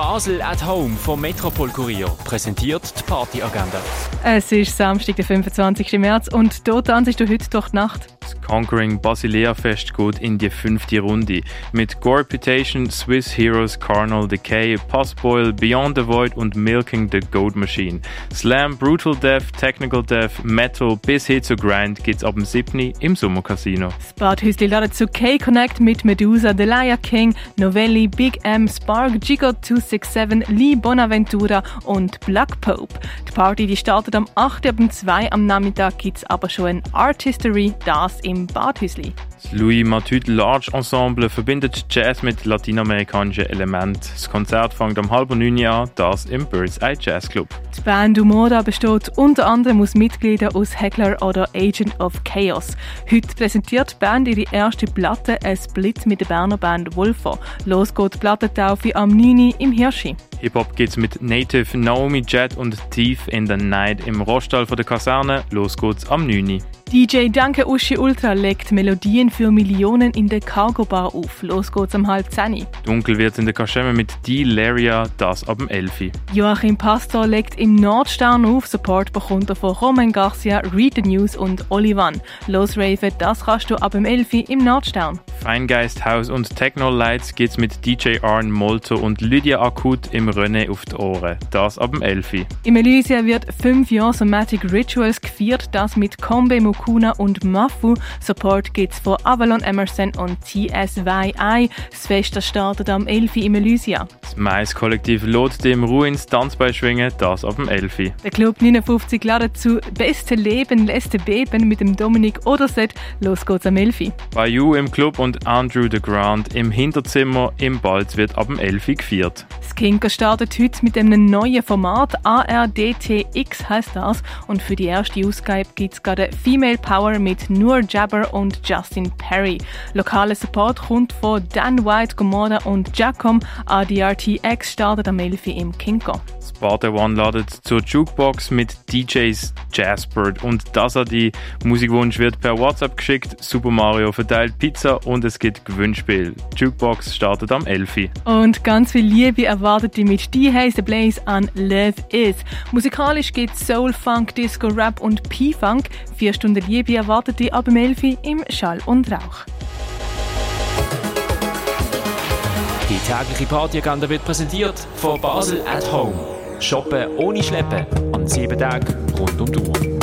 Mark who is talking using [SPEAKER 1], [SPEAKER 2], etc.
[SPEAKER 1] Basel at Home vom Metropol Kurier präsentiert die Partyagenda.
[SPEAKER 2] Es ist Samstag, der 25. März und dort tanzt du heute durch die Nacht.
[SPEAKER 3] Conquering Basilea Fest geht in die fünfte Runde. Mit Gorpitation, Swiss Heroes, Carnal Decay, Postboil, Beyond the Void und Milking the Goat Machine. Slam, Brutal Death, Technical Death, Metal bis hin zu Grind gibt's ab dem 7. im Sommercasino.
[SPEAKER 2] Das Badhäusli ladet zu K-Connect mit Medusa, Delia King, Novelli, Big M, Spark, Gigo 267, Lee Bonaventura und Black Pope. Die Party die startet am 8. ab 2 am Nachmittag gibt's aber schon ein Art History, das im Badhäusli.
[SPEAKER 3] Das Louis Matute Large Ensemble verbindet Jazz mit lateinamerikanischen Elementen. Das Konzert fängt um halb neun an, das im Bird's Eye Jazz Club.
[SPEAKER 2] Die Band Umoda besteht unter anderem aus Mitgliedern aus Heckler oder Agent of Chaos. Heute präsentiert die Band ihre erste Platte, ein Split mit der Berner Band Wolfer. Los geht die Plattentaufe am 9. im Hirschi.
[SPEAKER 3] Hip-Hop geht's mit Native, Naomi Jet und Thief in the Night im Rostall von der Kaserne. Los geht's am 9.
[SPEAKER 2] DJ Danke Uschi Ultra legt Melodien für Millionen in der Cargo Bar auf. Los geht's um halb zehn.
[SPEAKER 3] Dunkel wird's in der Kaschemme mit D-Laria, das ab dem 11.
[SPEAKER 2] Joachim Pastor legt im Nordstern auf. Support bekommt er von Roman Garcia, Read the News und Olivan. Los Rave, das kannst du ab dem 11 im Nordstern.
[SPEAKER 3] Feingeist House und Techno Lights geht's mit DJ Arn Molto und Lydia Akut im René auf die Ohren. Das ab dem 11.
[SPEAKER 2] Im Elysia wird fünf Jahre Somatic Rituals gefeiert, das mit Kombe, Mukuna und Mafu. Support gibt's von Avalon Emerson und TSYI. Das Fest das startet am 11. im Elysia.
[SPEAKER 3] Das Mais-Kollektiv lädt dem Ruins Tanzbein schwingen, das ab dem 11.
[SPEAKER 2] Der Club 59 ladet zu Beste Leben, Letzte Beben mit dem Dominik Oderset. Los geht's am 11.
[SPEAKER 3] Bayou im Club und Andrew the Grand im Hinterzimmer im Balz wird ab dem 11. gefeiert.
[SPEAKER 2] Skinker startet heute mit einem neuen Format. ARDTX heißt das. Und für die erste Ausgabe gibt's gerade Female Power mit Nur Jabber und Justin Perry. Lokaler Support kommt von Dan White, Gomorra und Giacom. ADRTX startet am 11. im Kinko.
[SPEAKER 3] Sparte One ladet zur Jukebox mit DJs Jazzbird und die Musikwunsch wird per WhatsApp geschickt. Super Mario verteilt Pizza und es gibt Gewinnspiel. Jukebox startet am 11.
[SPEAKER 2] Und ganz viel Liebe erwartet die mit Die heiße Blaze an Love Is. Musikalisch geht Soul, Funk, Disco, Rap und P-Funk. Vier Stunden Liebe erwartet die ab dem 11 im Schall und Rauch.
[SPEAKER 1] Die tägliche Partyagenda wird präsentiert von Basel at Home. Shoppen ohne Schleppen an sieben Tagen rund um die Uhr.